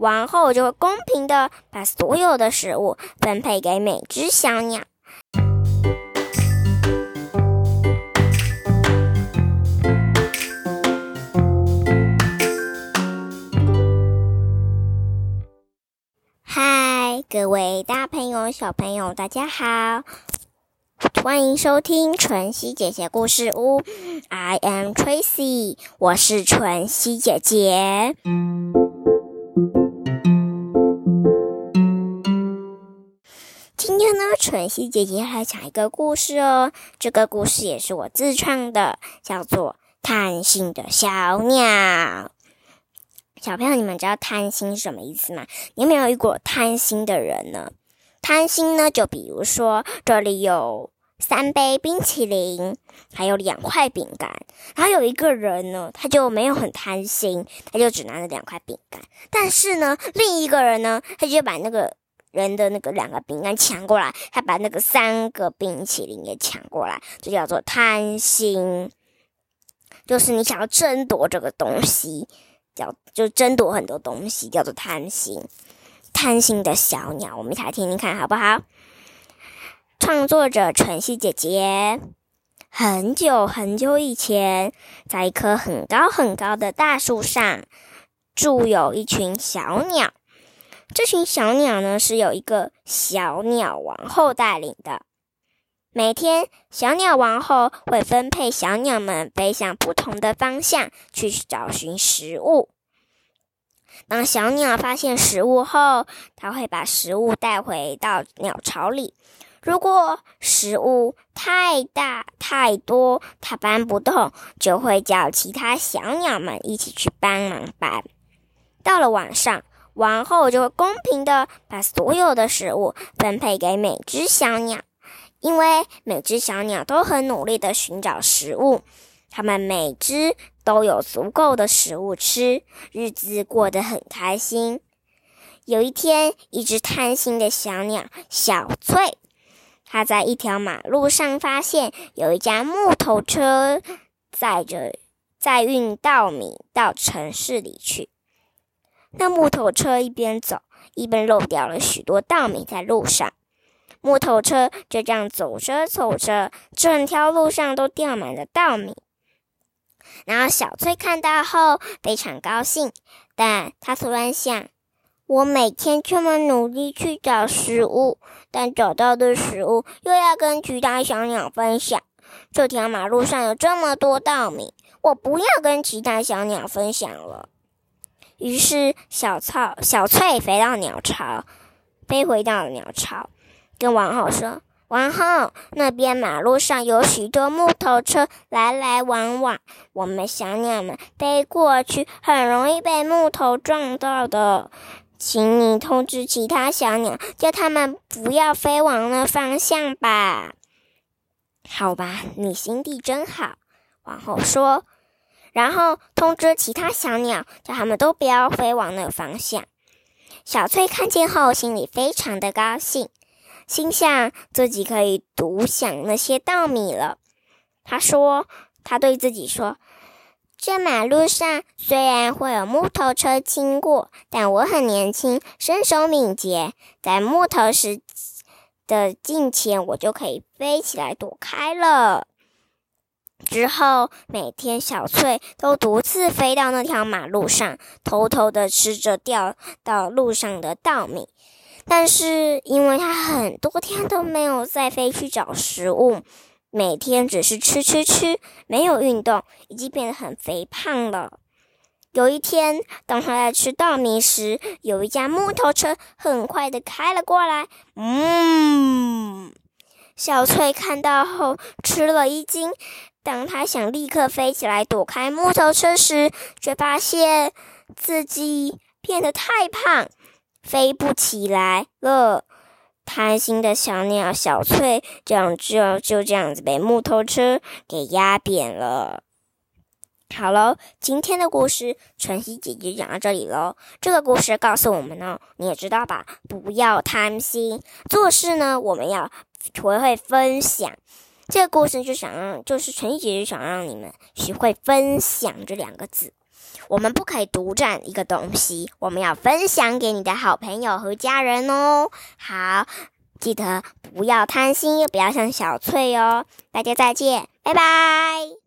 王后就会公平的把所有的食物分配给每只小鸟。嗨，各位大朋友、小朋友，大家好！欢迎收听晨曦姐姐故事屋。I am Tracy，我是晨曦姐姐。晨曦姐姐来讲一个故事哦。这个故事也是我自创的，叫做《贪心的小鸟》。小朋友，你们知道贪心什么意思吗？你有没有遇过贪心的人呢？贪心呢，就比如说这里有三杯冰淇淋，还有两块饼干，然后有一个人呢，他就没有很贪心，他就只拿了两块饼干。但是呢，另一个人呢，他就把那个人的那个两个饼干抢过来，他把那个三个冰淇淋也抢过来，这叫做贪心，就是你想要争夺这个东西。叫就争夺很多东西，叫做贪心。贪心的小鸟，我们一起来听听看好不好？创作者晨曦姐姐。很久很久以前，在一棵很高很高的大树上，住有一群小鸟。这群小鸟呢，是有一个小鸟王后带领的。每天，小鸟王后会分配小鸟们飞向不同的方向去找寻食物。当小鸟发现食物后，它会把食物带回到鸟巢里。如果食物太大太多，它搬不动，就会叫其他小鸟们一起去帮忙搬。到了晚上，王后就会公平的把所有的食物分配给每只小鸟。因为每只小鸟都很努力的寻找食物，它们每只都有足够的食物吃，日子过得很开心。有一天，一只贪心的小鸟小翠，它在一条马路上发现有一架木头车载着载运稻米到城市里去。那木头车一边走，一边漏掉了许多稻米在路上。木头车就这样走着走着，整条路上都掉满了稻米。然后小翠看到后非常高兴，但她突然想：我每天这么努力去找食物，但找到的食物又要跟其他小鸟分享。这条马路上有这么多稻米，我不要跟其他小鸟分享了。于是小草小翠飞到鸟巢，飞回到鸟巢。跟王后说：“王后，那边马路上有许多木头车来来往往，我们小鸟们飞过去很容易被木头撞到的，请你通知其他小鸟，叫他们不要飞往那方向吧。”好吧，你心地真好，王后说。然后通知其他小鸟，叫他们都不要飞往那个方向。小翠看见后，心里非常的高兴。心想自己可以独享那些稻米了。他说：“他对自己说，这马路上虽然会有木头车经过，但我很年轻，身手敏捷，在木头时的近前，我就可以飞起来躲开了。”之后，每天小翠都独自飞到那条马路上，偷偷的吃着掉到路上的稻米。但是，因为它很多天都没有再飞去找食物，每天只是吃吃吃，没有运动，已经变得很肥胖了。有一天，当他在吃稻米时，有一架木头车很快的开了过来。嗯，小翠看到后吃了一惊。当他想立刻飞起来躲开木头车时，却发现自己变得太胖。飞不起来了，贪心的小鸟小翠，这样就就这样子被木头车给压扁了。好了，今天的故事晨曦姐姐讲到这里喽。这个故事告诉我们呢，你也知道吧？不要贪心，做事呢，我们要学会分享。这个故事就想让，就是晨曦姐姐想让你们学会分享这两个字。我们不可以独占一个东西，我们要分享给你的好朋友和家人哦。好，记得不要贪心，也不要像小翠哦。大家再见，拜拜。